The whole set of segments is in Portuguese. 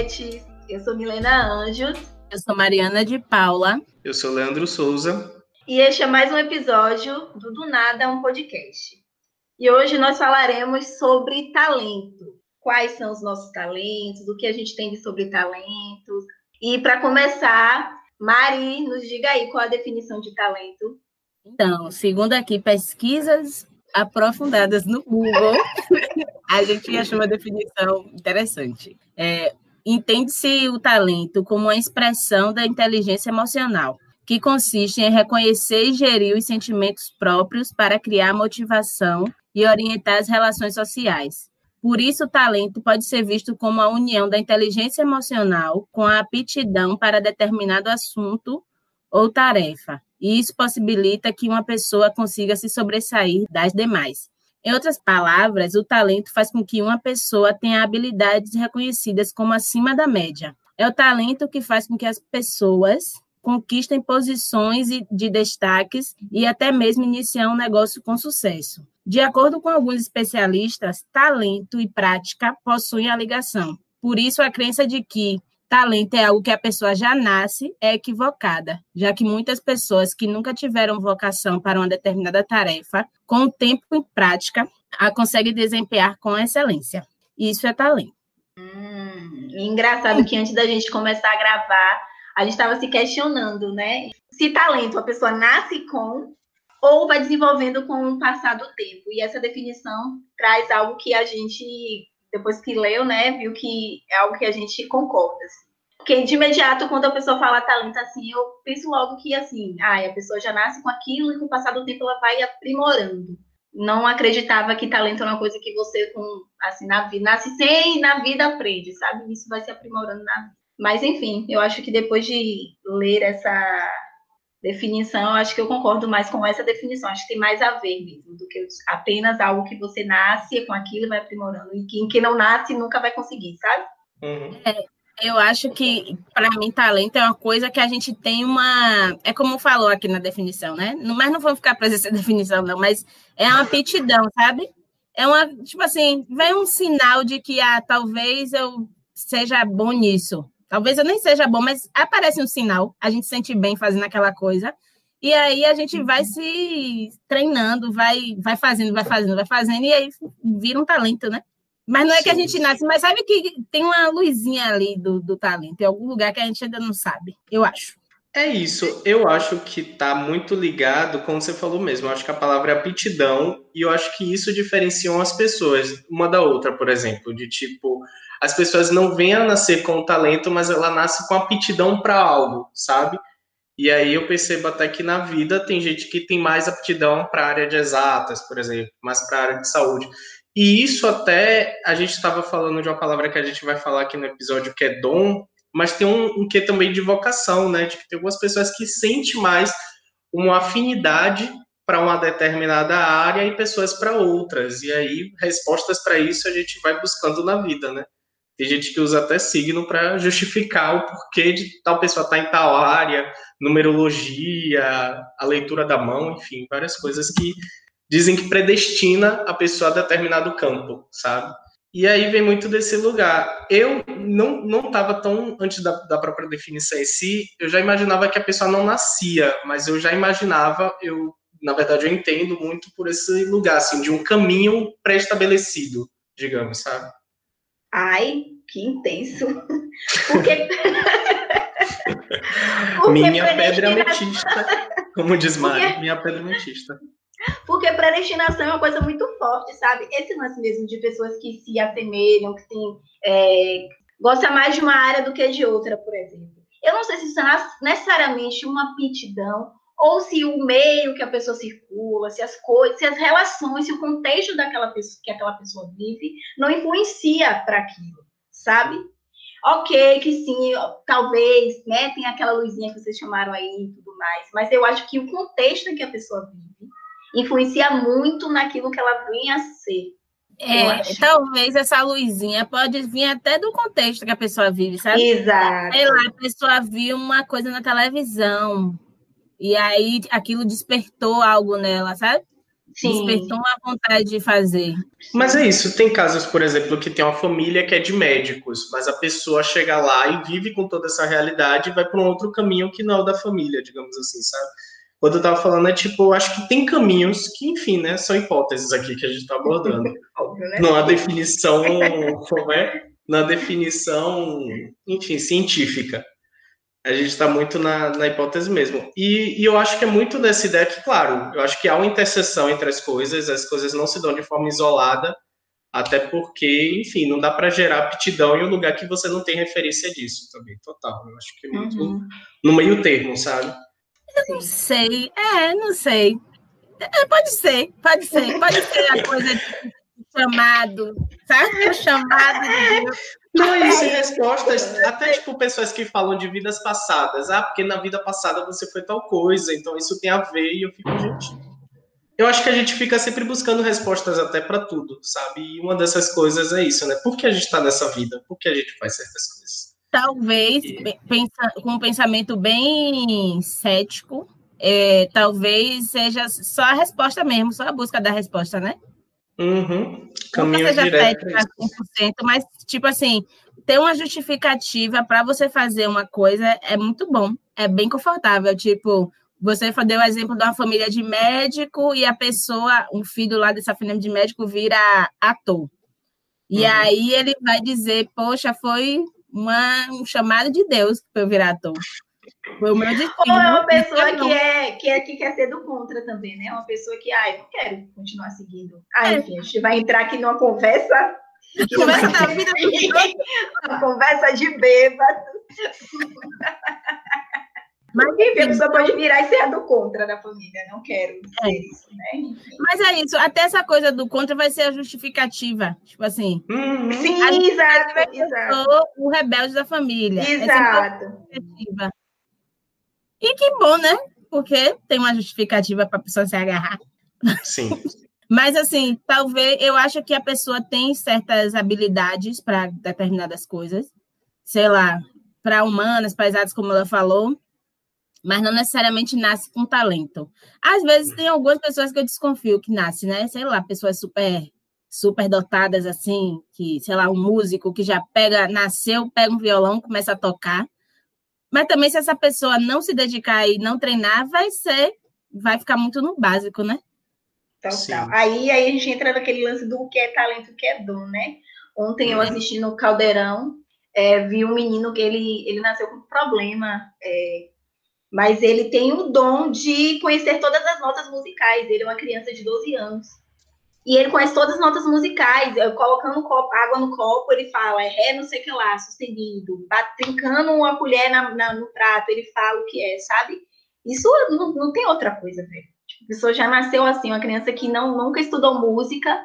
Pets. Eu sou Milena Anjos. Eu sou Mariana de Paula. Eu sou Leandro Souza. E este é mais um episódio do Do Nada um podcast. E hoje nós falaremos sobre talento. Quais são os nossos talentos, o que a gente tem de sobre talentos. E para começar, Mari, nos diga aí qual a definição de talento. Então, segundo aqui pesquisas aprofundadas no Google, a gente achou uma definição interessante. É, Entende-se o talento como uma expressão da inteligência emocional, que consiste em reconhecer e gerir os sentimentos próprios para criar motivação e orientar as relações sociais. Por isso, o talento pode ser visto como a união da inteligência emocional com a aptidão para determinado assunto ou tarefa, e isso possibilita que uma pessoa consiga se sobressair das demais. Em outras palavras, o talento faz com que uma pessoa tenha habilidades reconhecidas como acima da média. É o talento que faz com que as pessoas conquistem posições de destaques e até mesmo iniciar um negócio com sucesso. De acordo com alguns especialistas, talento e prática possuem a ligação. Por isso, a crença de que talento é algo que a pessoa já nasce é equivocada, já que muitas pessoas que nunca tiveram vocação para uma determinada tarefa, com o tempo e prática, a conseguem desempenhar com excelência. Isso é talento. Hum, engraçado que antes da gente começar a gravar, a gente estava se questionando, né? Se talento a pessoa nasce com ou vai desenvolvendo com o passar do tempo. E essa definição traz algo que a gente depois que leu, né, viu que é algo que a gente concorda. Assim. Porque de imediato, quando a pessoa fala talento assim, eu penso logo que assim, ah, a pessoa já nasce com aquilo e com o passar do tempo ela vai aprimorando. Não acreditava que talento é uma coisa que você com assim na vida nasce sem e na vida aprende, sabe? Isso vai se aprimorando na vida. Mas enfim, eu acho que depois de ler essa definição, acho que eu concordo mais com essa definição. Acho que tem mais a ver mesmo do que apenas algo que você nasce com aquilo e vai aprimorando. E quem, quem não nasce nunca vai conseguir, sabe? Uhum. É, eu acho que, para mim, talento é uma coisa que a gente tem uma. É como falou aqui na definição, né? Mas não vamos ficar preso essa definição, não. Mas é uma aptidão, sabe? É uma. Tipo assim, vem um sinal de que ah, talvez eu seja bom nisso. Talvez eu nem seja bom, mas aparece um sinal, a gente se sente bem fazendo aquela coisa. E aí a gente vai se treinando, vai, vai fazendo, vai fazendo, vai fazendo, e aí vira um talento, né? Mas não é que a gente nasce, mas sabe que tem uma luzinha ali do, do talento, em algum lugar que a gente ainda não sabe, eu acho. É isso, eu acho que está muito ligado, como você falou mesmo, eu acho que a palavra é aptidão, e eu acho que isso diferencia as pessoas uma da outra, por exemplo, de tipo, as pessoas não vêm a nascer com talento, mas ela nasce com aptidão para algo, sabe? E aí eu percebo até que na vida tem gente que tem mais aptidão para a área de exatas, por exemplo, mais para a área de saúde. E isso até a gente estava falando de uma palavra que a gente vai falar aqui no episódio que é dom, mas tem um, um que também de vocação, né? De que tem algumas pessoas que sentem mais uma afinidade para uma determinada área e pessoas para outras. E aí respostas para isso a gente vai buscando na vida, né? Tem gente que usa até signo para justificar o porquê de tal pessoa estar tá em tal área, numerologia, a leitura da mão, enfim, várias coisas que dizem que predestina a pessoa a determinado campo, sabe? E aí vem muito desse lugar. Eu não não estava tão antes da, da própria definição em si, eu já imaginava que a pessoa não nascia, mas eu já imaginava, eu na verdade eu entendo muito por esse lugar assim de um caminho pré-estabelecido, digamos, sabe? Ai, que intenso. Porque... Minha pedra ametista, como diz Mari, Porque... minha pedra ametista. Porque predestinação é uma coisa muito forte, sabe? Esse lance mesmo de pessoas que se assemelham, que têm, é, gosta mais de uma área do que de outra, por exemplo. Eu não sei se isso é necessariamente uma aptidão ou se o meio que a pessoa circula, se as coisas, se as relações, se o contexto daquela pessoa que aquela pessoa vive não influencia para aquilo, sabe? Ok, que sim, talvez, né, tem aquela luzinha que vocês chamaram aí e tudo mais, mas eu acho que o contexto que a pessoa vive influencia muito naquilo que ela vem a ser. É, talvez essa luzinha pode vir até do contexto que a pessoa vive, sabe? Exato. Sei lá, a pessoa viu uma coisa na televisão, e aí aquilo despertou algo nela, sabe? Sim. Despertou uma vontade de fazer. Mas é isso. Tem casos, por exemplo, que tem uma família que é de médicos, mas a pessoa chega lá e vive com toda essa realidade e vai para um outro caminho que não é o da família, digamos assim, sabe? Quando eu tava falando, é tipo, eu acho que tem caminhos que, enfim, né, são hipóteses aqui que a gente está abordando. Né? Não há definição, como é? Na definição, enfim, científica. A gente está muito na, na, hipótese mesmo. E, e, eu acho que é muito dessa ideia que, claro, eu acho que há uma interseção entre as coisas, as coisas não se dão de forma isolada, até porque, enfim, não dá para gerar aptidão em um lugar que você não tem referência disso também, total. Eu acho que é muito uhum. no meio termo, sabe? Eu não sei, é, não sei. É, pode ser, pode ser, pode ser a coisa de chamado, sabe? O chamado de Deus. Não, isso, respostas, até tipo pessoas que falam de vidas passadas. Ah, porque na vida passada você foi tal coisa, então isso tem a ver, e eu fico, gente. Eu acho que a gente fica sempre buscando respostas até para tudo, sabe? E uma dessas coisas é isso, né? Por que a gente está nessa vida? Por que a gente faz certas coisas? Talvez, e... pensa, com um pensamento bem cético, é, talvez seja só a resposta mesmo, só a busca da resposta, né? Uhum. Caminho Nunca seja cética 100%, mas, tipo assim, ter uma justificativa para você fazer uma coisa é muito bom, é bem confortável. Tipo, você deu o exemplo de uma família de médico e a pessoa, um filho lá dessa família de médico, vira ator. E uhum. aí ele vai dizer, poxa, foi uma, um chamado de Deus para eu virar ator. Foi o meu destino. Ou é uma pessoa que é, que é que quer ser do contra também, né? Uma pessoa que, ai, não quero continuar seguindo. Ah, enfim, a gente vai entrar aqui numa conversa. Conversa da vida Uma conversa de bêbado. Mas enfim, a pessoa pode virar e ser do contra da família. Não quero é. isso, né? Mas é isso, até essa coisa do contra vai ser a justificativa. Tipo assim. Uhum. Sim, exato. exato. o rebelde da família. Exato. E que bom, né? Porque tem uma justificativa para a pessoa se agarrar. Sim. Mas, assim, talvez eu acho que a pessoa tem certas habilidades para determinadas coisas, sei lá, para humanas, para exatas, como ela falou, mas não necessariamente nasce com talento. Às vezes tem algumas pessoas que eu desconfio que nasce, né? Sei lá, pessoas super super dotadas assim, que, sei lá, um músico que já pega, nasceu, pega um violão, começa a tocar. Mas também se essa pessoa não se dedicar e não treinar, vai ser, vai ficar muito no básico, né? Total. Aí, aí a gente entra naquele lance do que é talento, o que é dom, né? Ontem eu uhum. assisti no Caldeirão, é, vi um menino que ele, ele nasceu com problema é, mas ele tem o dom de conhecer todas as notas musicais. Ele é uma criança de 12 anos. E ele conhece todas as notas musicais, colocando copo, água no copo, ele fala, é ré não sei o que lá, sustenido, trincando uma colher na, na, no prato, ele fala o que é, sabe? Isso não, não tem outra coisa, velho. Tipo, a pessoa já nasceu assim, uma criança que não nunca estudou música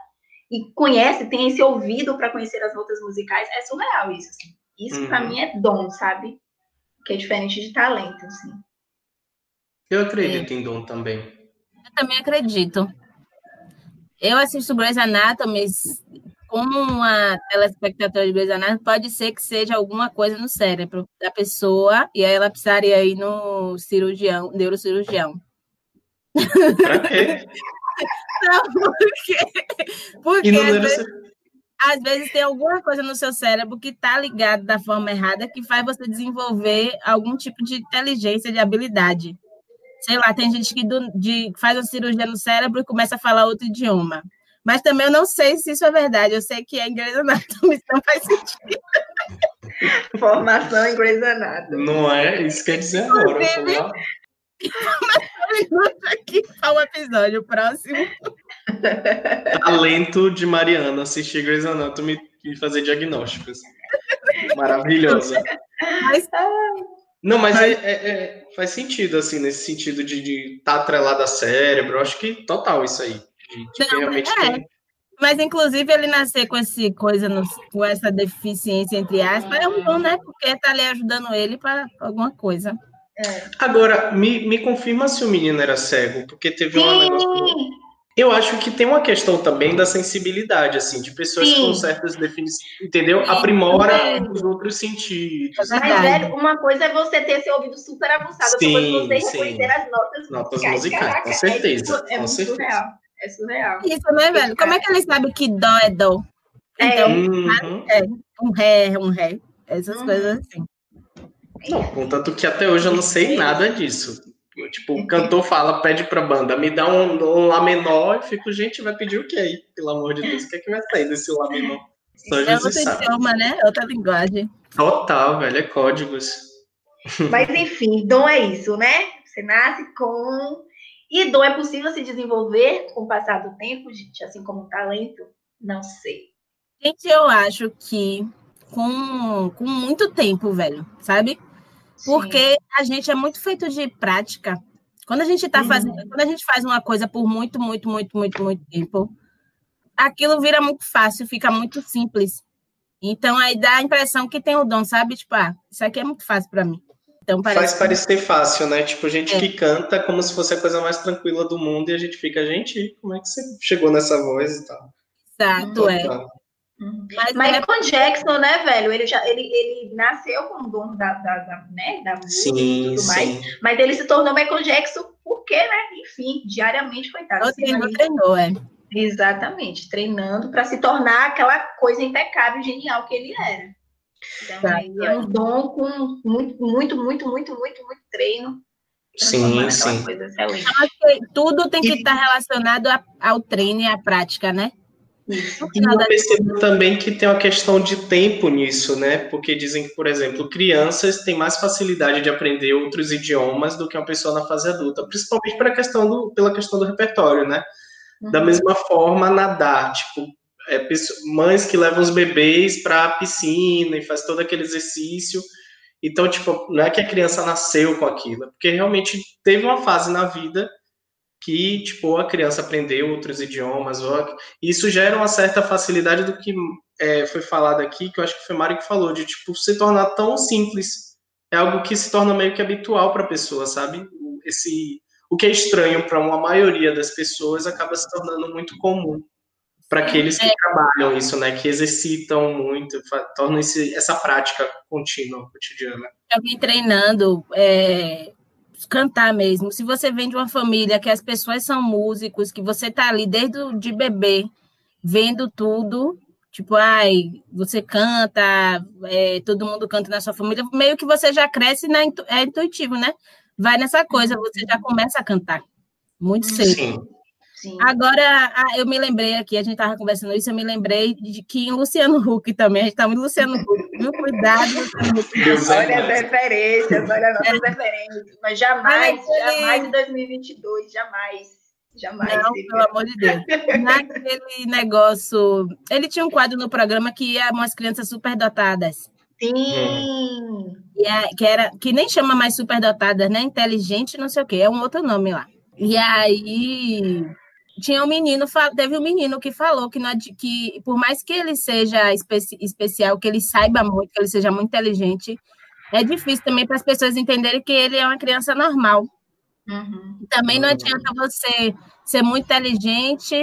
e conhece, tem esse ouvido para conhecer as notas musicais, é surreal isso, assim. Isso uhum. para mim é dom, sabe? Que é diferente de talento, assim. Eu acredito é. em dom também. Eu também acredito. Eu assisto Grey's Anatomy como uma telespectadora de Grey's Anatomy, pode ser que seja alguma coisa no cérebro da pessoa, e aí ela precisaria ir no cirurgião, neurocirurgião. Pra quê? Não, porque, porque às, vezes, às vezes tem alguma coisa no seu cérebro que está ligado da forma errada que faz você desenvolver algum tipo de inteligência, de habilidade sei lá, tem gente que do, de, faz uma cirurgia no cérebro e começa a falar outro idioma. Mas também eu não sei se isso é verdade. Eu sei que é Grey's Anatomy, não faz sentido. Formação em Grey's Anatomy. Não é? Isso quer dizer agora. aqui para o episódio próximo. Talento de Mariana, assistir Grey's Anatomy e fazer diagnósticos. Maravilhosa. Mas, não, mas é, é, é, faz sentido, assim, nesse sentido de estar tá atrelado a cérebro. Eu acho que total isso aí. De, Não, realmente é. Tem... Mas, inclusive, ele nascer com, esse coisa no, com essa deficiência, entre aspas, é um bom, né? Porque está ali ajudando ele para alguma coisa. É. Agora, me, me confirma se o menino era cego, porque teve um negócio. Eu acho que tem uma questão também da sensibilidade, assim, de pessoas Sim. com certas definições, entendeu? Sim, Aprimora os outros sentidos. Mas, velho, uma coisa é você ter seu ouvido super aguçado, outra coisa é você reconhecer as notas, notas musicais. musicais. com certcerteza. É, com certeza. Surreal. É surreal. Isso, né, velho? Como é que ele sabe que dó é dó? Então, Uhum. é, um ré é um ré. Essas Uhum. coisas assim. Não, contanto que até hoje eu não sei nada disso. Tipo, o cantor fala, pede pra banda, me dá um, um Lá menor, eu fico, gente, vai pedir o que aí? Pelo amor de Deus, o que é que vai sair desse Lá menor? Só É Jesus outro sabe. idioma, né? É outra linguagem. Total, velho, é códigos. Mas enfim, dom é isso, né? Você nasce com. E dom é possível se desenvolver com o passar do tempo, gente, assim como talento? Não sei. Gente, eu acho que com, com muito tempo, velho, sabe? Porque a gente é muito feito de prática. Quando a gente tá Uhum. fazendo, quando a gente faz uma coisa por muito, muito, muito, muito, muito tempo, aquilo vira muito fácil, fica muito simples. Então aí dá a impressão que tem o dom, sabe? Tipo, ah, isso aqui é muito fácil para mim. Então Faz parece parecer fácil, né? Tipo, gente É. que canta como se fosse a coisa mais tranquila do mundo e a gente fica, gente, como é que você chegou nessa voz e tal? exato, é. Total. Uhum. Mas é Michael Jackson, né, velho? Ele já ele, ele nasceu com o dom da, da, da, né, da música e Sim, tudo mais. sim. Mas ele se tornou Michael Jackson porque, né? Enfim, diariamente, coitado. o treinou, treinou, é. Exatamente, treinando para se tornar aquela coisa impecável, genial que ele era. Então, Tá. aí é um dom com muito, muito, muito, muito, muito, muito treino. Sim, sim. Coisa tudo tem que estar relacionado a- ao treino e à prática, né? E eu percebo também que tem uma questão de tempo nisso, né? Porque dizem que, por exemplo, crianças têm mais facilidade de aprender outros idiomas do que uma pessoa na fase adulta, principalmente pela questão do, pela questão do repertório, né? Da Uhum. mesma forma, nadar, tipo, é, mães que levam os bebês para a piscina e faz todo aquele exercício. Então, tipo, não é que a criança nasceu com aquilo, é porque realmente teve uma fase na vida que, tipo, a criança aprendeu outros idiomas, ou isso gera uma certa facilidade do que é, foi falado aqui, que eu acho que foi Mário que falou, de, tipo, se tornar tão simples. É algo que se torna meio que habitual para a pessoa, sabe? Esse, o que é estranho para uma maioria das pessoas acaba se tornando muito comum para aqueles que trabalham isso, né? Que exercitam muito, tornam esse, essa prática contínua, cotidiana. eu vim treinando é, cantar mesmo. Se você vem de uma família que as pessoas são músicos, que você tá ali desde de bebê, vendo tudo, tipo, ai, você canta, é, todo mundo canta na sua família, meio que você já cresce, na, é intuitivo, né? Vai nessa coisa, você já começa a cantar. Muito cedo. Sim. Sim. Agora, eu me lembrei aqui, a gente estava conversando isso, eu me lembrei de que em Luciano Huck também, a gente está muito Luciano Huck, viu? Cuidado, Luciano Huck. É Olha as referências, olha as nossas referências. Mas jamais, jamais em 2022, jamais. Jamais. Não, seria. pelo amor de Deus. Naquele negócio, ele tinha um quadro no programa que ia umas crianças superdotadas. Sim. E a- que, era, que nem chama mais superdotadas, né? Inteligente, não sei o quê, é um outro nome lá. E aí tinha um menino, teve um menino que falou que, não, que por mais que ele seja especi- especial, que ele saiba muito, que ele seja muito inteligente, é difícil também para as pessoas entenderem que ele é uma criança normal. Uhum. Também não Uhum. adianta você ser muito inteligente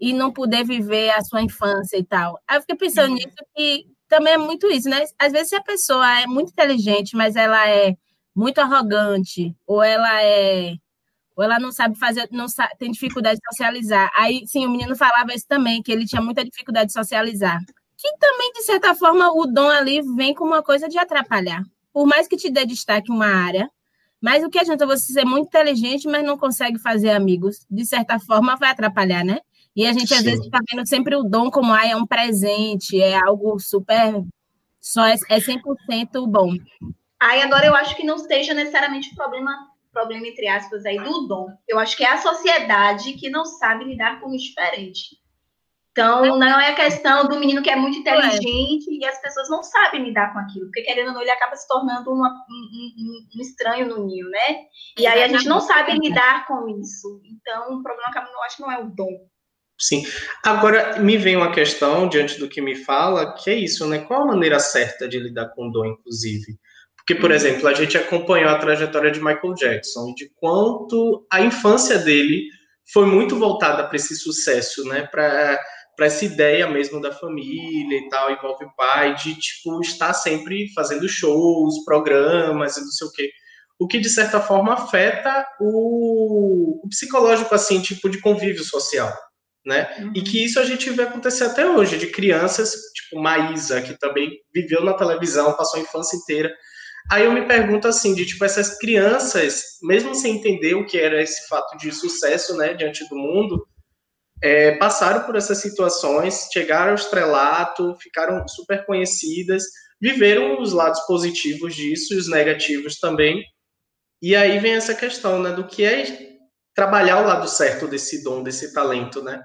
e não poder viver a sua infância e tal. Aí eu fiquei pensando Uhum. nisso que também é muito isso, né? Às vezes se a pessoa é muito inteligente, mas ela é muito arrogante, ou ela é ou ela não sabe fazer, não sa- tem dificuldade de socializar. Aí, sim, o menino falava isso também, que ele tinha muita dificuldade de socializar. Que também, de certa forma, o dom ali vem com uma coisa de atrapalhar. Por mais que te dê destaque uma área, mas o que adianta você ser muito inteligente, mas não consegue fazer amigos? De certa forma, vai atrapalhar, né? E a gente, às Sim. vezes, fica vendo sempre o dom como ah, é um presente, é algo super. Só é, é 100% bom. Aí agora eu acho que não seja necessariamente o problema, problema entre aspas aí do dom. Eu acho que é a sociedade que não sabe lidar com o diferente. Então, não é a questão do menino que é muito inteligente e as pessoas não sabem lidar com aquilo, porque querendo ou não, ele acaba se tornando uma- um, um- um estranho no ninho, né? E aí a gente não sabe lidar com isso. Então, o problema acaba- eu acho que não é o dom. Sim. Agora, me vem uma questão, diante do que me fala, que é isso, né? Qual a maneira certa de lidar com dor, inclusive? Porque, por exemplo, a gente acompanhou a trajetória de Michael Jackson, de quanto a infância dele foi muito voltada para esse sucesso, né? Para para essa ideia mesmo da família e tal, envolve o pai, de, tipo, estar sempre fazendo shows, programas e não sei o quê. o que de certa forma afeta o, o psicológico, assim, tipo de convívio social, né? Uhum. E que isso a gente vê acontecer até hoje, de crianças, tipo Maísa, que também viveu na televisão, passou a infância inteira. Aí eu me pergunto assim, de tipo, essas crianças, mesmo sem entender o que era esse fato de sucesso, né, diante do mundo, é, passaram por essas situações, chegaram ao estrelato, ficaram super conhecidas, viveram os lados positivos disso e os negativos também, e aí vem essa questão, né, do que é trabalhar o lado certo desse dom, desse talento, né?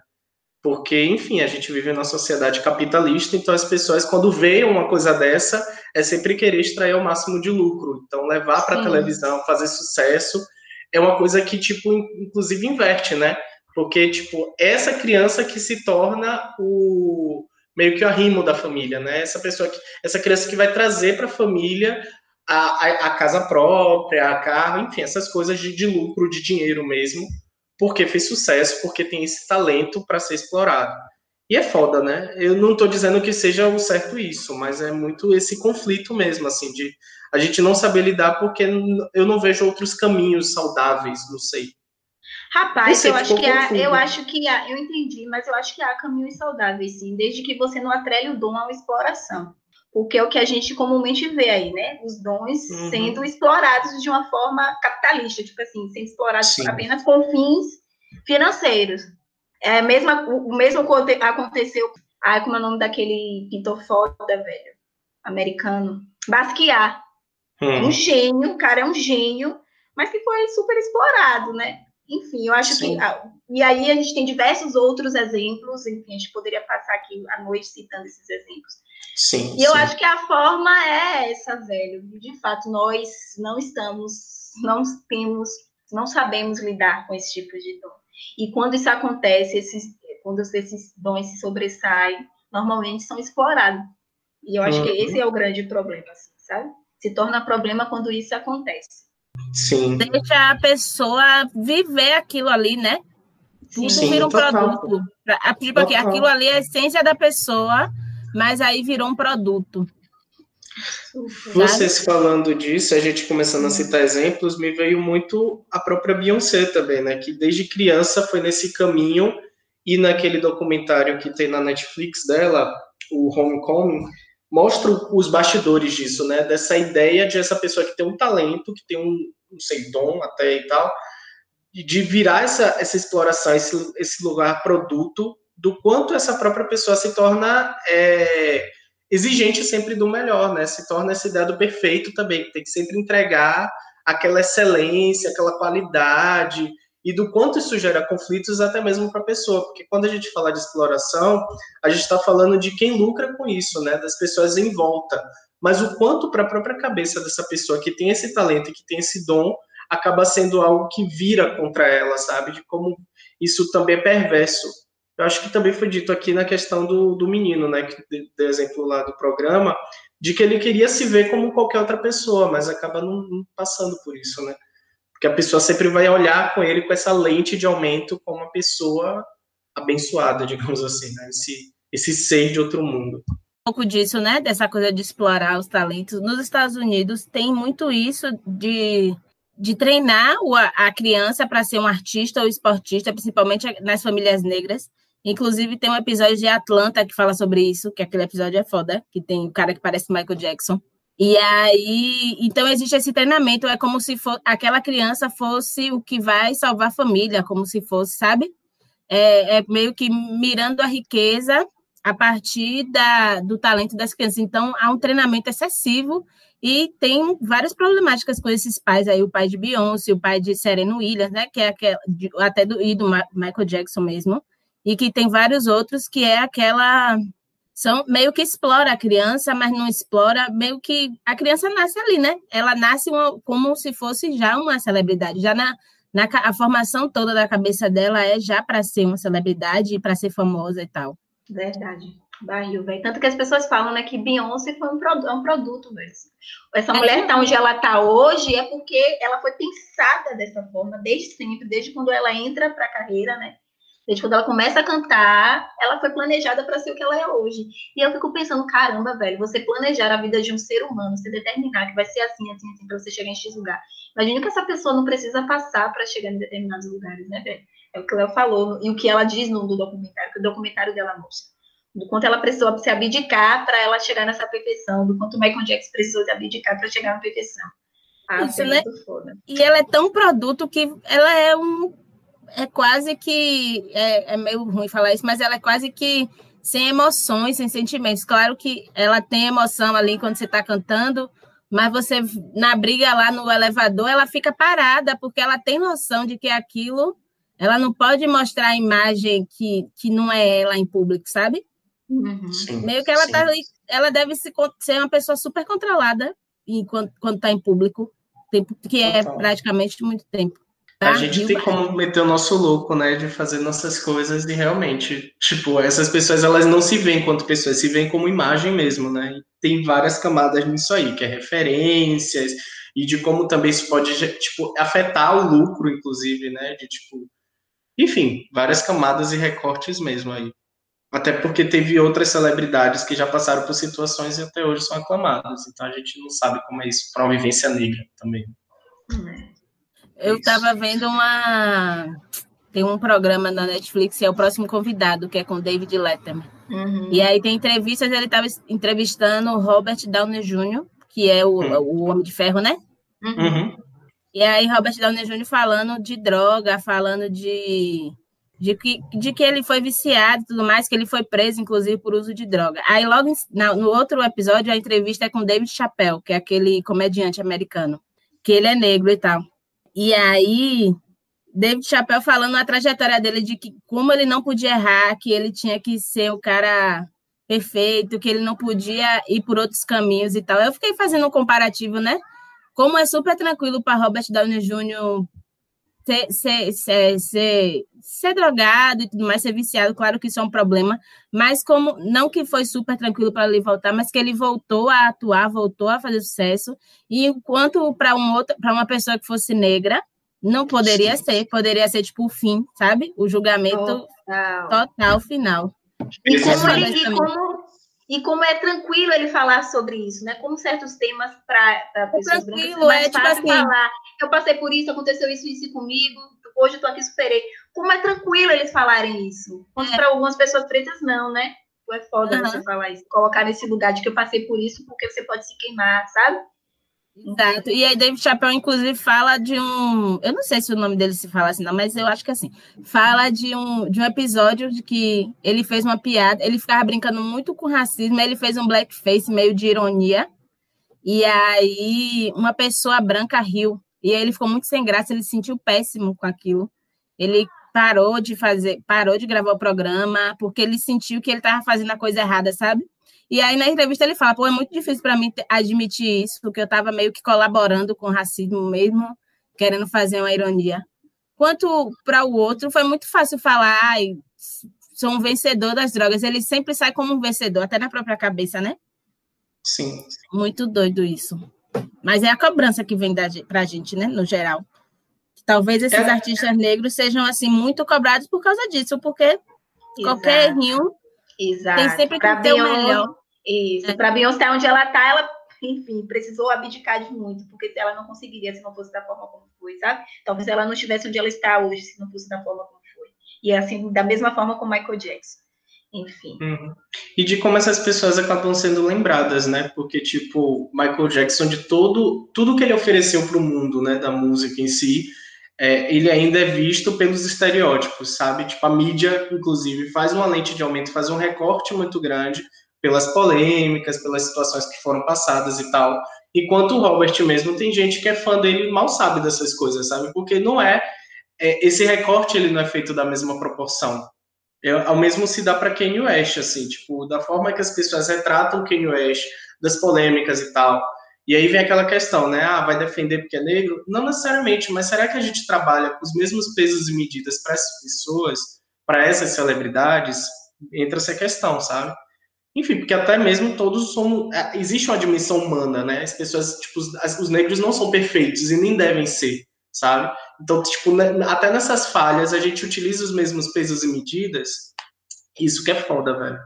Porque, enfim, a gente vive numa sociedade capitalista, então as pessoas, quando veem uma coisa dessa, é sempre querer extrair o máximo de lucro. Então, levar para a televisão, fazer sucesso, é uma coisa que, tipo, inclusive inverte, né? Porque, tipo, essa criança que se torna o meio que o arrimo da família, né? Essa pessoa que, essa criança que vai trazer para a família a, a, casa própria, a carro, enfim, essas coisas de, de lucro, de dinheiro mesmo, porque fez sucesso, porque tem esse talento para ser explorado. E é foda, né? Eu não estou dizendo que seja o certo isso, mas é muito esse conflito mesmo, assim, de a gente não saber lidar porque eu não vejo outros caminhos saudáveis, não sei. Rapaz, eu acho que há, eu acho que há, eu entendi, mas eu acho que há caminhos saudáveis, sim, desde que você não atrele o dom a uma exploração porque é o que a gente comumente vê aí, né? Os dons uhum. sendo explorados de uma forma capitalista, tipo assim, sendo explorados Sim. apenas com fins financeiros. É, mesmo, o mesmo aconteceu, ah, como é o nome daquele pintor foda, velho, americano, Basquiat. Uhum. Um gênio, o cara é um gênio, mas que foi super explorado, né? Enfim, eu acho Sim. que. Ah, e aí a gente tem diversos outros exemplos, enfim, a gente poderia passar aqui a noite citando esses exemplos Sim. E eu acho que a forma é essa, velho. De fato, nós não estamos, não temos, não sabemos lidar com esse tipo de dom. E quando isso acontece, esses, quando esses dons se sobressaem, normalmente são explorados. E eu acho uhum. que esse é o grande problema, assim, sabe? Se torna problema quando isso acontece. Sim. Deixa a pessoa viver aquilo ali, né? Tudo Sim, vira um total. produto. Tipo, aquilo ali é a essência da pessoa mas aí virou um produto. Vocês falando disso, a gente começando a citar exemplos, me veio muito a própria Beyoncé também, né? Que desde criança foi nesse caminho e naquele documentário que tem na Netflix dela, o Homecoming, mostra os bastidores disso, né? Dessa ideia de essa pessoa que tem um talento, que tem um, não sei, dom até e tal, de virar essa, essa exploração, esse, esse lugar produto do quanto essa própria pessoa se torna é, exigente sempre do melhor, né? Se torna esse dado perfeito também, tem que sempre entregar aquela excelência, aquela qualidade, e do quanto isso gera conflitos até mesmo para a pessoa, porque quando a gente fala de exploração, a gente está falando de quem lucra com isso, né? Das pessoas em volta. Mas o quanto para a própria cabeça dessa pessoa que tem esse talento, que tem esse dom, acaba sendo algo que vira contra ela, sabe? De como isso também é perverso eu acho que também foi dito aqui na questão do, do menino, né, que deu exemplo lá do programa, de que ele queria se ver como qualquer outra pessoa, mas acaba não, não passando por isso, né? Porque a pessoa sempre vai olhar com ele com essa lente de aumento como uma pessoa abençoada, digamos assim, né? Esse, esse ser de outro mundo. Um pouco disso, né? Dessa coisa de explorar os talentos. Nos Estados Unidos tem muito isso de de treinar a criança para ser um artista ou esportista, principalmente nas famílias negras, Inclusive, tem um episódio de Atlanta que fala sobre isso, que aquele episódio é foda, que tem um cara que parece Michael Jackson. E aí, então existe esse treinamento, é como se for, aquela criança fosse o que vai salvar a família, como se fosse, sabe? É, é meio que mirando a riqueza a partir da, do talento das crianças. Então, há um treinamento excessivo e tem várias problemáticas com esses pais aí, o pai de Beyoncé, o pai de Serena Williams, né, que é aquela, até do, e do Michael Jackson mesmo, e que tem vários outros que é aquela são meio que explora a criança, mas não explora, meio que a criança nasce ali, né? Ela nasce uma, como se fosse já uma celebridade, já na, na a formação toda da cabeça dela é já para ser uma celebridade e para ser famosa e tal. Verdade. Barril, velho. Tanto que as pessoas falam, né, que Beyoncé foi um, produto, é um produto mesmo. Essa é mulher tá onde ela tá hoje é porque ela foi pensada dessa forma desde sempre, desde quando ela entra para a carreira, né? Desde quando ela começa a cantar, ela foi planejada para ser o que ela é hoje. E eu fico pensando, caramba, velho, você planejar a vida de um ser humano, você determinar que vai ser assim, assim, assim, para você chegar em X lugar. Imagina que essa pessoa não precisa passar para chegar em determinados lugares, né, velho? É o que o Léo falou e o que ela diz no, no documentário, que o documentário dela mostra. Do quanto ela precisou se abdicar para ela chegar nessa perfeição, do quanto o Michael Jackson precisou se abdicar para chegar na perfeição. Ah, Isso, né? E ela é tão produto que ela é um. É quase que. É, é meio ruim falar isso, mas ela é quase que sem emoções, sem sentimentos. Claro que ela tem emoção ali quando você está cantando, mas você, na briga lá no elevador, ela fica parada, porque ela tem noção de que aquilo. Ela não pode mostrar a imagem que, que não é ela em público, sabe? Uhum. Sim, Meio que ela sim. tá ali, ela deve se, ser uma pessoa super controlada enquanto, quando está em público tempo que é praticamente muito tempo. Tá? A gente tem como meter o nosso louco, né, de fazer nossas coisas e realmente, tipo, essas pessoas elas não se veem enquanto pessoas, se veem como imagem mesmo, né? E tem várias camadas nisso aí, que é referências e de como também isso pode, tipo, afetar o lucro, inclusive, né? De tipo, enfim, várias camadas e recortes mesmo aí. Até porque teve outras celebridades que já passaram por situações e até hoje são aclamadas. Então a gente não sabe como é isso para vivência negra também. Eu estava vendo uma. Tem um programa na Netflix, é o próximo convidado, que é com David Letterman. Uhum. E aí tem entrevistas, ele estava entrevistando o Robert Downey Jr., que é o, uhum. o Homem de Ferro, né? Uhum. E aí Robert Downey Jr. falando de droga, falando de de que, de que ele foi viciado e tudo mais, que ele foi preso, inclusive, por uso de droga. Aí, logo na, no outro episódio, a entrevista é com David Chappelle, que é aquele comediante americano, que ele é negro e tal. E aí, David Chappelle falando a trajetória dele de que como ele não podia errar, que ele tinha que ser o cara perfeito, que ele não podia ir por outros caminhos e tal. Eu fiquei fazendo um comparativo, né? Como é super tranquilo para Robert Downey Jr ser, ser, ser, ser, ser drogado e tudo mais, ser viciado, claro que isso é um problema, mas como não que foi super tranquilo para ele voltar, mas que ele voltou a atuar, voltou a fazer sucesso, e enquanto para um outro, para uma pessoa que fosse negra, não poderia Sim. ser, poderia ser tipo o fim, sabe? O julgamento total, total final. E como, ele, e, como, e como é tranquilo ele falar sobre isso, né? Como certos temas para é pessoas tranquilo, brancas é, tipo assim, falar. Eu passei por isso, aconteceu isso isso comigo, hoje eu tô aqui, superei. Como é tranquilo eles falarem isso. É. para algumas pessoas pretas, não, né? É foda uhum. você falar isso. Colocar nesse lugar de que eu passei por isso, porque você pode se queimar, sabe? Exato. E aí, David Chappelle, inclusive, fala de um. Eu não sei se o nome dele se fala assim, não, mas eu acho que é assim. Fala de um, de um episódio de que ele fez uma piada, ele ficava brincando muito com racismo, ele fez um blackface meio de ironia. E aí, uma pessoa branca riu. E aí, ele ficou muito sem graça, ele se sentiu péssimo com aquilo. Ele parou de fazer, parou de gravar o programa, porque ele sentiu que ele estava fazendo a coisa errada, sabe? E aí na entrevista ele fala, pô, é muito difícil para mim admitir isso, porque eu estava meio que colaborando com o racismo mesmo, querendo fazer uma ironia. Quanto para o outro, foi muito fácil falar, ai, sou um vencedor das drogas. Ele sempre sai como um vencedor, até na própria cabeça, né? Sim. Muito doido isso. Mas é a cobrança que vem para a gente, né, no geral. Talvez esses é. artistas negros sejam assim muito cobrados por causa disso, porque Exato. qualquer errinho Exato. tem sempre que pra ter o melhor. Isso. É. Para Beyoncé, onde ela está, ela, enfim, precisou abdicar de muito, porque ela não conseguiria se não fosse da forma como foi, sabe? Talvez ela não estivesse onde ela está hoje se não fosse da forma como foi. E é assim, da mesma forma com Michael Jackson. Enfim. Uhum. E de como essas pessoas acabam sendo lembradas, né? Porque, tipo, Michael Jackson, de todo, tudo que ele ofereceu para o mundo, né, da música em si, é, ele ainda é visto pelos estereótipos, sabe? Tipo, a mídia, inclusive, faz uma lente de aumento, faz um recorte muito grande pelas polêmicas, pelas situações que foram passadas e tal. Enquanto o Robert mesmo tem gente que é fã dele mal sabe dessas coisas, sabe? Porque não é, é esse recorte ele não é feito da mesma proporção. É, ao mesmo se dá para Kanye West, assim, tipo, da forma que as pessoas retratam Kanye West, das polêmicas e tal. E aí vem aquela questão, né? Ah, vai defender porque é negro? Não necessariamente, mas será que a gente trabalha com os mesmos pesos e medidas para essas pessoas, para essas celebridades? Entra essa questão, sabe? Enfim, porque até mesmo todos somos. É, existe uma dimensão humana, né? As pessoas, tipo, os, os negros não são perfeitos e nem devem ser, sabe? Então, tipo, né, até nessas falhas a gente utiliza os mesmos pesos e medidas. Isso que é foda, velho.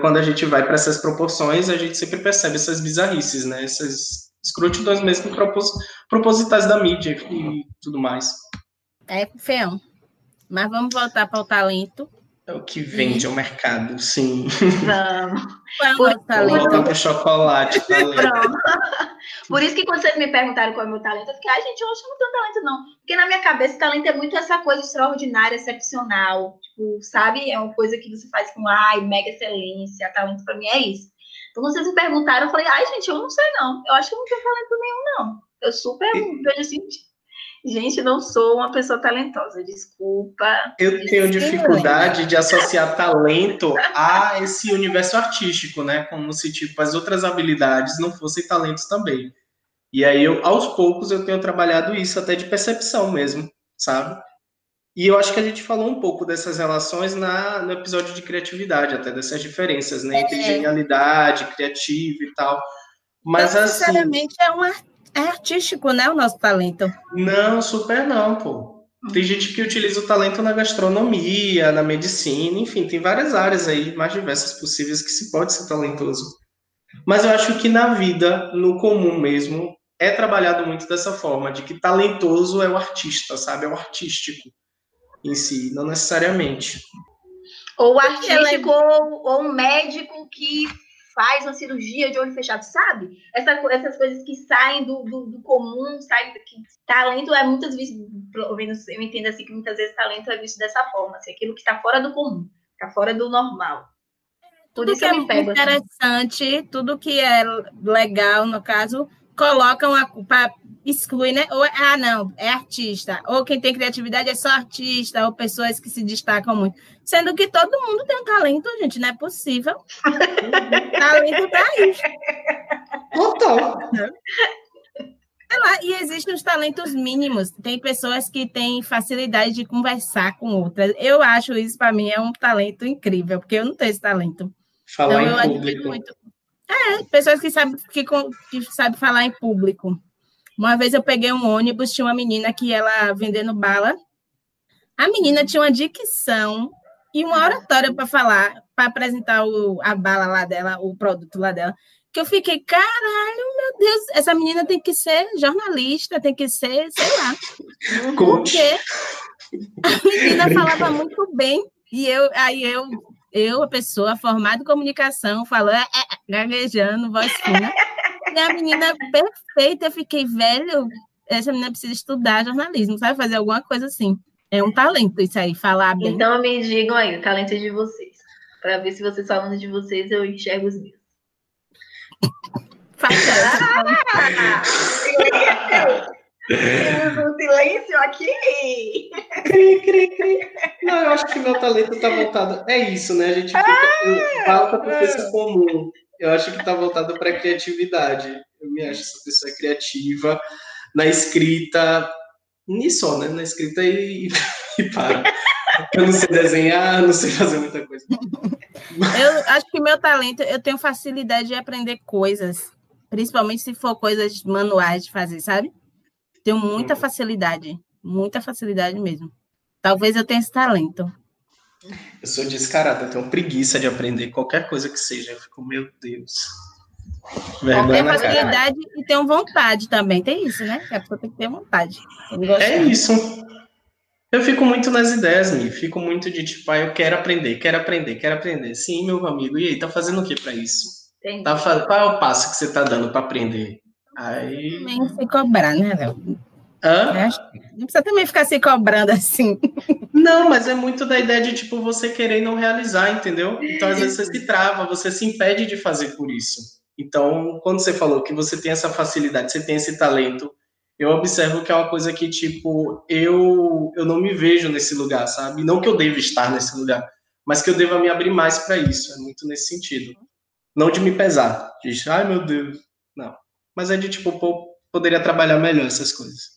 Quando a gente vai para essas proporções, a gente sempre percebe essas bizarrices, né? Essas escrotidões mesmo propos, propositais da mídia e tudo mais. É feão. Mas vamos voltar para o talento. É o que vende ao mercado, sim. Vamos. Qual é o talento? Voltar para o chocolate, talento. Pronto. Por isso que quando vocês me perguntaram qual é o meu talento, eu fiquei, ai, gente, eu acho que não tenho talento, não. Porque na minha cabeça, talento é muito essa coisa extraordinária, excepcional. Tipo, sabe? É uma coisa que você faz com, ai, mega excelência. Talento para mim é isso. Então, quando vocês me perguntaram, eu falei, ai, gente, eu não sei, não. Eu acho que eu não tenho talento nenhum, não. Eu super vejo assim, Gente, não sou uma pessoa talentosa, desculpa. Eu tenho dificuldade de associar talento a esse universo artístico, né? Como se tipo as outras habilidades não fossem talentos também. E aí eu, aos poucos, eu tenho trabalhado isso até de percepção mesmo, sabe? E eu acho que a gente falou um pouco dessas relações na, no episódio de criatividade, até dessas diferenças, né? Entre é. genialidade, criativo e tal. Mas então, assim. Sinceramente, é um é artístico, né? O nosso talento. Não, super não, pô. Tem gente que utiliza o talento na gastronomia, na medicina, enfim, tem várias áreas aí, mais diversas possíveis que se pode ser talentoso. Mas eu acho que na vida, no comum mesmo, é trabalhado muito dessa forma, de que talentoso é o artista, sabe? É o artístico em si, não necessariamente. Ou artístico, ou, ou um médico que faz uma cirurgia de olho fechado, sabe? Essa, essas coisas que saem do, do, do comum, sabe? Que talento é muitas vezes, eu entendo assim que muitas vezes talento é visto dessa forma, assim, aquilo que está fora do comum, está fora do normal. Tudo isso que eu é me pego, assim. interessante, assim. tudo que é legal, no caso, colocam a culpa, exclui, né? Ou, ah, não, é artista. Ou quem tem criatividade é só artista, ou pessoas que se destacam muito. Sendo que todo mundo tem um talento, gente, não é possível. talento tá aí. Total. Lá, e existem os talentos mínimos. Tem pessoas que têm facilidade de conversar com outras. Eu acho isso, para mim, é um talento incrível, porque eu não tenho esse talento. Falar então, em público. Muito. É, pessoas que sabem que, que sabe falar em público. Uma vez eu peguei um ônibus, tinha uma menina que ela vendendo bala. A menina tinha uma dicção e uma oratória para falar, para apresentar o, a bala lá dela, o produto lá dela. Que eu fiquei, caralho, meu Deus, essa menina tem que ser jornalista, tem que ser, sei lá. Porque a menina falava muito bem. E eu, aí eu eu, a pessoa formada em comunicação, falando, é, é, gaguejando, voz fina. E a menina perfeita, eu fiquei, velho, essa menina precisa estudar jornalismo, sabe? Fazer alguma coisa assim. É um talento isso aí, falar bem. Então me digam aí, o talento é de vocês. Para ver se vocês falando de vocês, eu enxergo os meus. Faça. Temos um silêncio aqui. Cri, cri, cri. Não, eu acho que meu talento está voltado. É isso, né? A gente fica, ah, falta para o comum. Eu acho que está voltado para a criatividade. Eu me acho essa pessoa criativa na escrita, nisso, né? Na escrita e, e para. Eu não sei desenhar, não sei fazer muita coisa. Eu acho que meu talento, eu tenho facilidade de aprender coisas, principalmente se for coisas manuais de fazer, sabe? Tenho muita uhum. facilidade, muita facilidade mesmo. Talvez eu tenha esse talento. Eu sou descarado, eu tenho preguiça de aprender qualquer coisa que seja. Eu fico, meu Deus. Vergonha tem facilidade cara. e tenho vontade também. Tem isso, né? A pessoa tem que ter vontade. É isso. Eu fico muito nas ideias, me fico muito de tipo, ah, eu quero aprender, quero aprender, quero aprender. Sim, meu amigo. E aí, tá fazendo o que para isso? Tá, qual é o passo que você tá dando para aprender? Aí. Nem se cobrar, né, Léo? Hã? Não precisa também ficar se cobrando assim. Não, mas é muito da ideia de, tipo, você querer não realizar, entendeu? Então, às vezes, você se trava, você se impede de fazer por isso. Então, quando você falou que você tem essa facilidade, você tem esse talento, eu observo que é uma coisa que, tipo, eu, eu não me vejo nesse lugar, sabe? Não que eu deva estar nesse lugar, mas que eu deva me abrir mais para isso. É muito nesse sentido. Não de me pesar, de, ai meu Deus, mas é de tipo, pô, poderia trabalhar melhor essas coisas.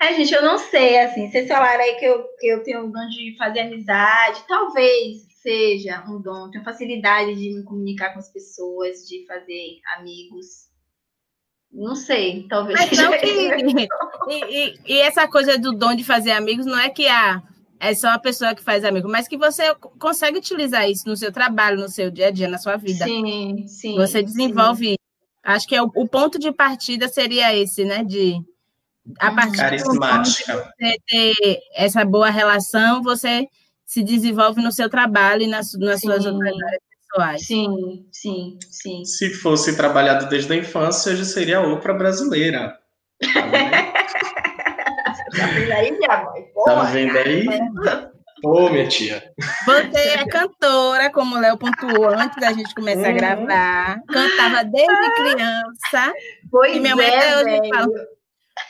É, gente, eu não sei, assim, vocês falaram aí que eu, que eu tenho um dom de fazer amizade, talvez seja um dom, tenho facilidade de me comunicar com as pessoas, de fazer amigos. Não sei, talvez. Mas não que, e, e, e, essa coisa do dom de fazer amigos não é que ah, é só a pessoa que faz amigo, mas que você consegue utilizar isso no seu trabalho, no seu dia a dia, na sua vida. Sim, sim. Você desenvolve. Sim. Acho que é o, o, ponto de partida seria esse, né? De a uhum. partir Carismática. de você ter essa boa relação, você se desenvolve no seu trabalho e nas, nas suas outras áreas pessoais. Sim, sim, sim. Se fosse trabalhado desde a infância, já seria a outra brasileira. tá vendo aí, minha mãe? tá vendo aí? Ô, oh, minha tia. Você é cantora, como o Léo pontuou antes da gente começar uhum. a gravar. Cantava desde criança. Pois e minha mãe é, hoje fala,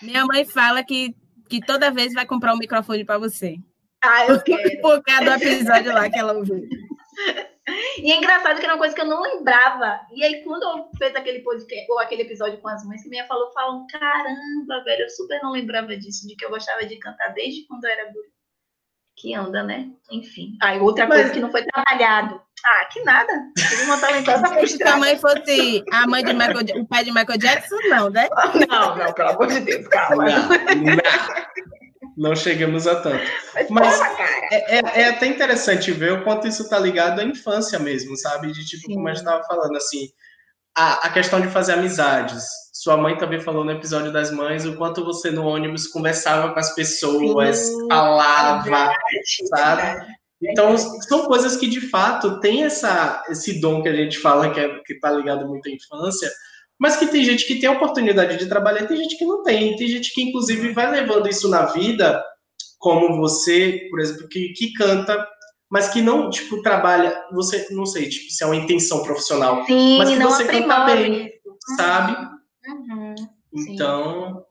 minha mãe fala que, que toda vez vai comprar um microfone para você. Ah, eu quero. Por causa do episódio lá que ela ouviu. E é engraçado que era uma coisa que eu não lembrava. E aí, quando eu fiz aquele podcast, ou aquele episódio com as mães, que minha falou, falam, caramba, velho, eu super não lembrava disso, de que eu gostava de cantar desde quando eu era guri. Que anda, né? Enfim. Aí, outra Mas... coisa que não foi trabalhado. Ah, que nada. Tive uma talentosa Se a mãe fosse a mãe de Michael, o pai de Michael Jackson, não, né? Não, não, pelo amor de Deus, calma. Não, não não chegamos a tanto. Mas é, é, é, até interessante ver o quanto isso está ligado à infância mesmo, sabe? De tipo, Sim. como a gente estava falando, assim, a, a questão de fazer amizades. Sua mãe também falou no episódio das mães o quanto você no ônibus conversava com as pessoas, Sim, falava, é sabe? Então, são coisas que de fato tem essa, esse dom que a gente fala que, é, que tá ligado muito à infância, mas que tem gente que tem a oportunidade de trabalhar, tem gente que não tem, tem gente que inclusive vai levando isso na vida, como você, por exemplo, que, que canta, mas que não, tipo, trabalha, você, não sei, tipo, se é uma intenção profissional, Sim, mas que você canta bem, isso. sabe? Uhum. Então,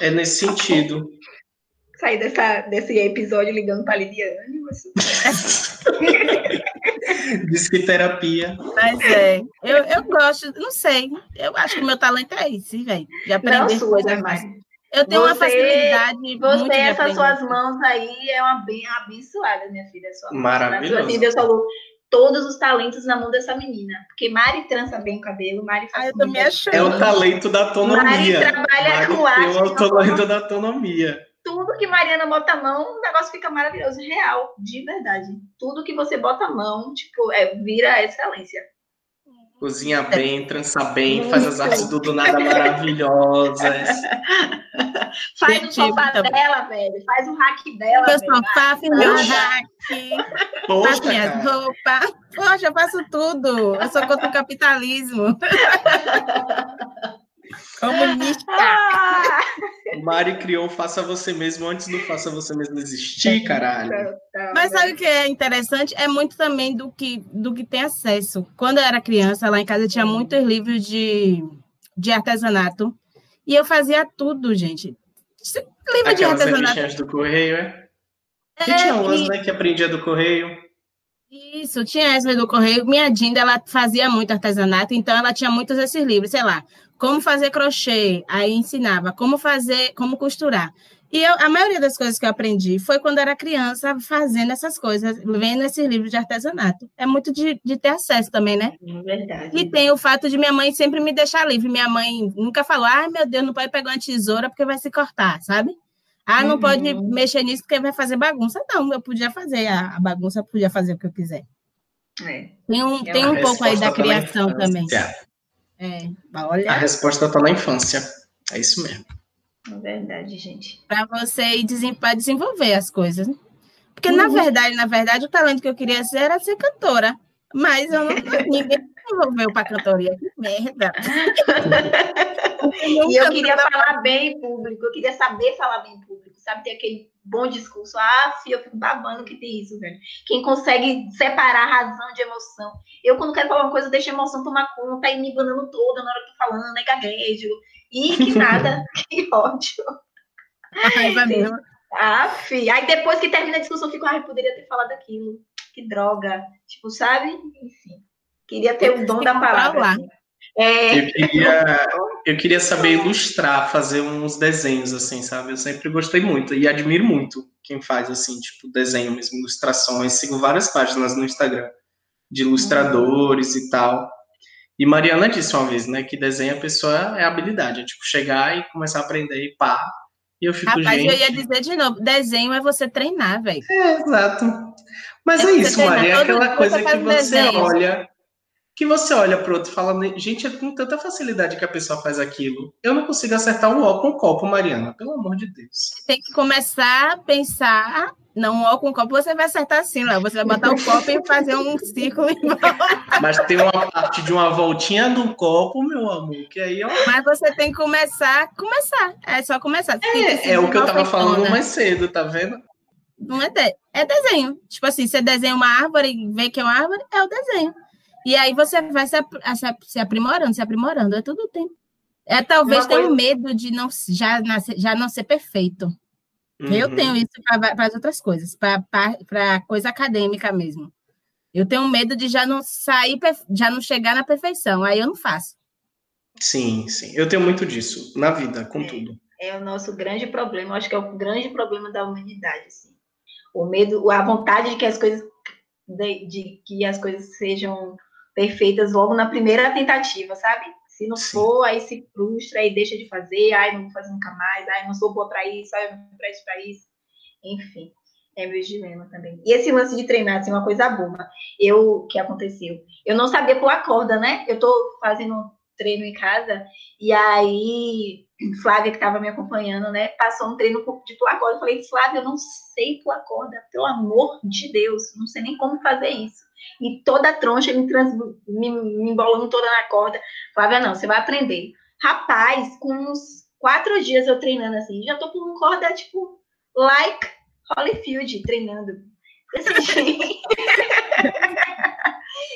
é nesse sentido. Sair dessa, desse episódio ligando para a Lidiane, mas... Diz que terapia. Mas é, eu, eu gosto, não sei, eu acho que o meu talento é esse, velho, de aprender não, coisas mais. Eu tenho você, uma facilidade. Você, essas suas mãos aí, é uma bem abençoada, minha filha. Sua Maravilhoso. Assim, Deus falou todos os talentos na mão dessa menina. Porque Mari trança bem o cabelo, Mari faz. Ah, eu tô me achando. É o talento da autonomia. Mari trabalha Mari com arte. É o talento da autonomia tudo que Mariana bota a mão, o negócio fica maravilhoso, real, de verdade. Tudo que você bota a mão, tipo, é, vira excelência. Cozinha bem, trança bem, Muito. faz as artes do, do nada maravilhosas. faz o sofá então. dela, velho. Faz o hack dela. Meu sofá, fiz meu hack. Poxa, faço minhas roupas. Poxa, eu faço tudo. Eu sou contra o capitalismo. Comunista. Ah! O Mari criou Faça Você Mesmo antes do Faça Você Mesmo existir, caralho. Mas sabe o que é interessante? É muito também do que, do que tem acesso. Quando eu era criança, lá em casa tinha muitos livros de, de artesanato. E eu fazia tudo, gente. Livro Aquelas de artesanato. do correio, é? Que é, tinha umas, e... né, que aprendia do correio. Isso, tinha essa do correio. Minha Dinda, ela fazia muito artesanato, então ela tinha muitos desses livros, sei lá, como fazer crochê, aí ensinava como fazer, como costurar. E eu, a maioria das coisas que eu aprendi foi quando era criança, fazendo essas coisas, vendo esses livros de artesanato. É muito de, de ter acesso também, né? É verdade. E tem o fato de minha mãe sempre me deixar livre. Minha mãe nunca falou, ai meu Deus, não pode pegar uma tesoura porque vai se cortar, sabe? Ah, não uhum. pode mexer nisso porque vai fazer bagunça. Não, eu podia fazer a, a bagunça, podia fazer o que eu quiser. É. Tem um, é tem um pouco aí da criação também. É, olha. A resposta está na infância. É isso mesmo. É verdade, gente. Para você ir para desenvolver as coisas. Né? Porque, uhum. na verdade, na verdade, o talento que eu queria ser era ser cantora. Mas eu não, ninguém me desenvolveu para cantoria. Que merda. e eu queria falar bem em público, eu queria saber falar bem em público, sabe? Ter aquele bom discurso. Ah, filho, eu fico babando que tem isso, velho. Quem consegue separar razão de emoção. Eu, quando quero falar uma coisa, deixo a emoção tomar conta e me banando toda na hora que tô falando, aí gaguejo. E que nada, que ódio. Mesmo. Ah, fi. Aí depois que termina a discussão, eu fico, ah, eu poderia ter falado aquilo. Que droga. Tipo, sabe? Enfim. Queria ter o dom da palavra. Assim. É... Eu, queria, eu queria saber ilustrar, fazer uns desenhos, assim, sabe? Eu sempre gostei muito e admiro muito quem faz, assim, tipo, desenho mesmo, ilustrações. Sigo várias páginas no Instagram de ilustradores uhum. e tal. E Mariana disse uma vez, né, que desenho a pessoa é habilidade, é tipo chegar e começar a aprender e pá. E eu fico, Rapaz, gente... eu ia dizer de novo, desenho é você treinar, velho. É, exato. Mas é, é isso, Maria, é aquela coisa que você desenho. olha, que você olha pro outro e fala, gente, é com tanta facilidade que a pessoa faz aquilo. Eu não consigo acertar um ó com um copo, Mariana, pelo amor de Deus. Tem que começar a pensar não, um ó com copo você vai acertar assim, lá. Você vai botar o copo e fazer um círculo em volta. Mas tem uma parte de uma voltinha do copo, meu amor, que aí é Mas você tem que começar, começar. É só começar. É, é o que eu tava falando mais cedo, tá vendo? Não é, de... é desenho. Tipo assim, você desenha uma árvore e vê que é uma árvore, é o desenho. E aí você vai se, se aprimorando, se aprimorando, é tudo o tempo. É, talvez tenha coisa... medo de não, já, já não ser perfeito. Uhum. Eu tenho isso para as outras coisas, para coisa acadêmica mesmo. Eu tenho medo de já não sair, já não chegar na perfeição, aí eu não faço. Sim, sim. Eu tenho muito disso na vida, com é, tudo. É o nosso grande problema, eu acho que é o grande problema da humanidade, assim. O medo, a vontade de que as coisas de, de que as coisas sejam perfeitas logo na primeira tentativa, sabe? Se não Sim. for, aí se frustra e deixa de fazer, ai, não vou fazer nunca mais, ai, não sou boa para isso, ai, não presto para isso. Enfim, é meu dilema também. E esse lance de treinar, assim, uma coisa boa. Eu, que aconteceu? Eu não sabia pular corda, né? Eu tô fazendo treino em casa, e aí Flávia, que estava me acompanhando, né, passou um treino de pular corda. Eu falei, Flávia, eu não sei pular corda, pelo amor de Deus, não sei nem como fazer isso e toda a troncha me, trans, me, me embolando toda na corda. Flávia, não, você vai aprender. Rapaz, com uns quatro dias eu treinando assim, já tô com corda, tipo, like Holyfield treinando. Assim,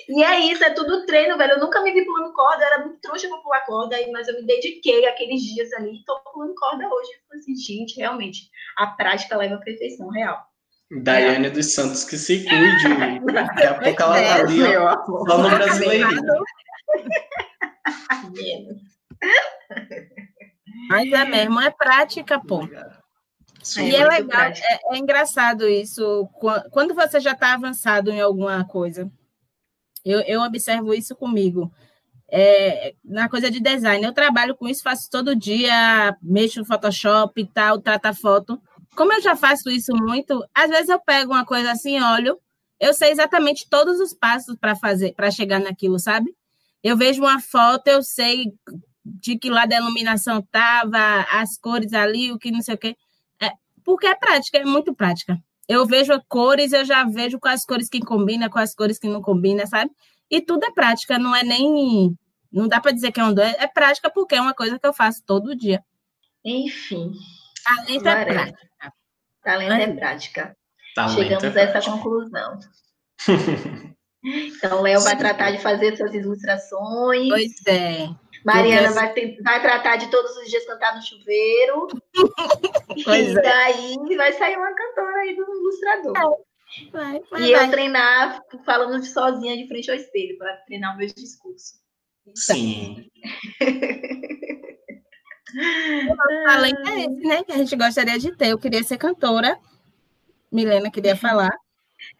e é isso, é tudo treino, velho. Eu nunca me vi pulando corda, era muito trouxa pra pular corda, mas eu me dediquei aqueles dias ali e tô pulando corda hoje. Eu falei assim, gente, realmente, a prática leva à perfeição real. Daiane é. dos Santos que se cuide. Daqui a pouco ela tá ali, ó, só no brasileirinho. Mas é mesmo, é prática, pô. Sim, e é, é legal, é, é, engraçado isso. Quando você já está avançado em alguma coisa, eu, eu observo isso comigo. É, na coisa de design, eu trabalho com isso, faço todo dia, mexo no Photoshop e tal, trata foto como eu já faço isso muito, às vezes eu pego uma coisa assim, olho, eu sei exatamente todos os passos para fazer, para chegar naquilo, sabe? Eu vejo uma foto, eu sei de que lado a iluminação tava, as cores ali, o que não sei o quê. É, porque é prática, é muito prática. Eu vejo cores, eu já vejo quais cores que combinam, quais cores que não combinam, sabe? E tudo é prática, não é nem. Não dá para dizer que é um é, é prática porque é uma coisa que eu faço todo dia. Enfim. Talento é prática. Talento é prática. Talento Chegamos é a essa conclusão. então, Léo vai tratar de fazer suas ilustrações. Pois é. Mariana vai, ter, vai tratar de todos os dias cantar no chuveiro. E é. daí vai sair uma cantora aí do ilustrador. É. Vai, vai, e vai. eu treinar falando sozinha de frente ao espelho, para treinar o meu discurso. Sim. Talento é esse, né? Que a gente gostaria de ter. Eu queria ser cantora. Milena queria falar.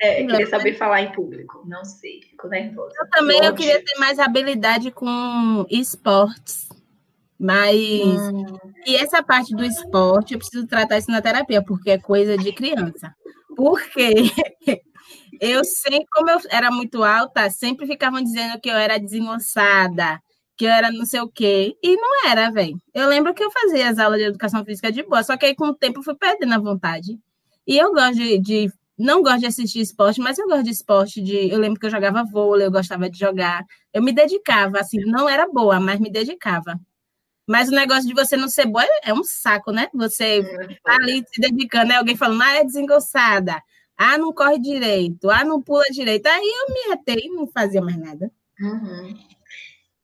É, eu queria saber falar em público. Não sei, fico nervosa. Eu também eu queria ter mais habilidade com esportes. Mas. Hum. E essa parte do esporte, eu preciso tratar isso na terapia, porque é coisa de criança. Porque eu sempre, como eu era muito alta, sempre ficavam dizendo que eu era desengonçada, que eu era não sei o quê. E não era, velho. Eu lembro que eu fazia as aulas de educação física de boa, só que aí com o tempo eu fui perdendo a vontade. E eu gosto de, de, Não gosto de assistir esporte, mas eu gosto de esporte. De, eu lembro que eu jogava vôlei, eu gostava de jogar. Eu me dedicava, assim, não era boa, mas me dedicava. Mas o negócio de você não ser boa é um saco, né? Você tá ali se dedicando, né? Alguém falando, ah, é desengonçada. Ah, não corre direito. Ah, não pula direito. Aí eu me retei e não fazia mais nada. Uhum.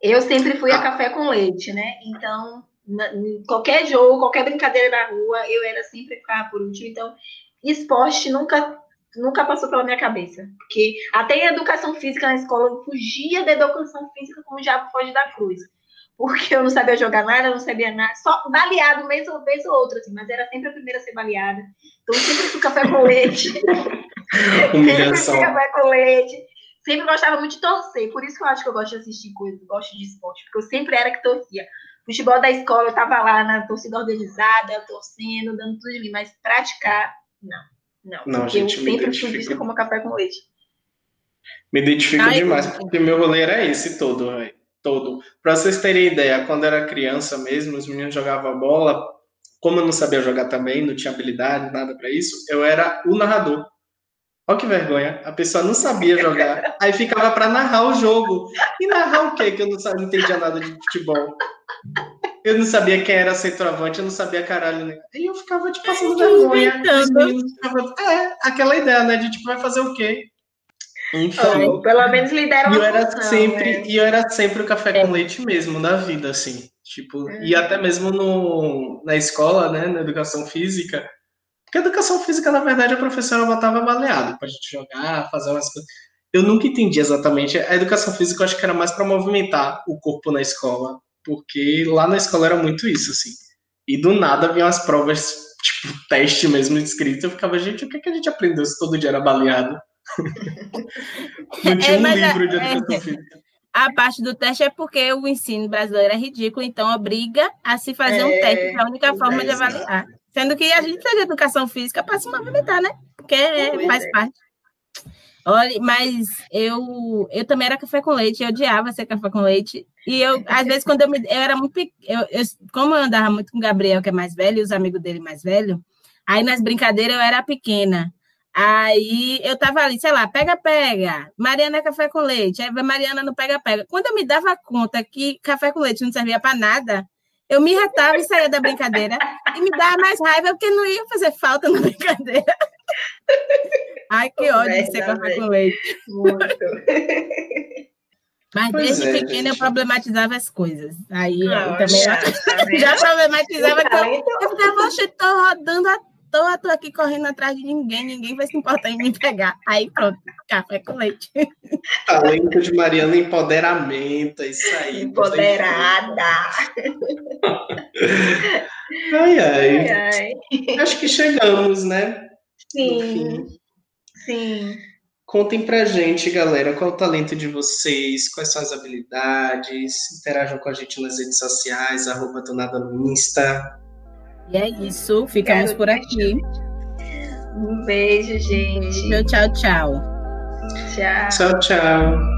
Eu sempre fui a café com leite, né? Então, qualquer jogo, qualquer brincadeira na rua, eu era sempre ficar por último. Então, esporte nunca nunca passou pela minha cabeça. Porque até em educação física na escola, eu fugia da educação física como o diabo foge da cruz. Porque eu não sabia jogar nada, eu não sabia nada, só baleado vez ou vez ou outra, assim, mas era sempre a primeira a ser baleada. Então, sempre fui café com leite. Sempre fui café com leite sempre gostava muito de torcer, por isso que eu acho que eu gosto de assistir coisas, gosto de esporte, porque eu sempre era que torcia. Futebol da escola, eu tava lá na torcida organizada, torcendo, dando tudo de mim, mas praticar, não. Não, Não, gente, eu me sempre fui vista como café com leite. Me identifico Ai, demais, porque meu rolê era esse todo, velho. Todo. Pra vocês terem ideia, quando era criança mesmo, os meninos jogavam bola. Como eu não sabia jogar também, não tinha habilidade, nada pra isso, eu era o narrador. Olha que vergonha. A pessoa não sabia jogar. Aí ficava pra narrar o jogo. E narrar o quê? Que eu não, sabia, não entendia nada de futebol. Eu não sabia quem era centroavante, eu não sabia caralho nenhum. Aí eu ficava, tipo, passando vergonha. Meninos ficavam, é, aquela ideia, né? De, tipo, vai fazer o quê? Enfim. Ó, pelo menos lidera E eu era função, sempre, né? e eu era sempre o café com leite mesmo na vida, assim. Tipo, e até mesmo no, na escola, né, na educação física. Porque a educação física, na verdade, a professora botava baleado pra gente jogar, fazer umas coisas. Eu nunca entendi exatamente. A educação física eu acho que era mais pra movimentar o corpo na escola. Porque lá na escola era muito isso, assim. E do nada vinham as provas, tipo, teste mesmo escrito. Eu ficava, gente, o que, que a gente aprendeu se todo dia era baleado? Não tinha É, um mas a- livro de é. educação física. A parte do teste é porque o ensino brasileiro é ridículo, então obriga a se fazer um É, teste, que é a única forma de avaliar. Sendo que a gente precisa de educação física para se movimentar, né? Porque faz é. parte. Olha, mas eu, eu também era café com leite, eu odiava ser café com leite. E eu, às vezes, quando eu me. Eu era muito. Eu, eu, como eu andava muito com o Gabriel, que é mais velho, e os amigos dele mais velho, aí nas brincadeiras eu era pequena. Aí eu tava ali, sei lá, pega, pega. Mariana é café com leite. Aí Mariana não pega, pega. Quando eu me dava conta que café com leite não servia para nada, eu me retava e saía da brincadeira. E me dava mais raiva porque não ia fazer falta na brincadeira. Ai, que ódio de ser café com leite. Muito. Mas Pois desde é, pequena eu gente. problematizava as coisas. Aí eu Não, também já, tá vendo? já problematizava eu, Talento. eu ficava, oxe, tô rodando à toa, tô aqui correndo atrás de ninguém, ninguém vai se importar em me pegar. Aí pronto, café com leite. Talento de Mariana, empoderamento, é isso aí. Empoderada. Ai, Ai, ai. ai. Acho que chegamos, né? Sim, sim. Contem pra gente, galera, qual o talento de vocês, quais são as habilidades, interajam com a gente nas redes sociais, arroba do nada no Insta. E é isso, ficamos Quero por aqui. Um beijo, gente. Tchau, tchau, tchau. Tchau. Tchau, tchau.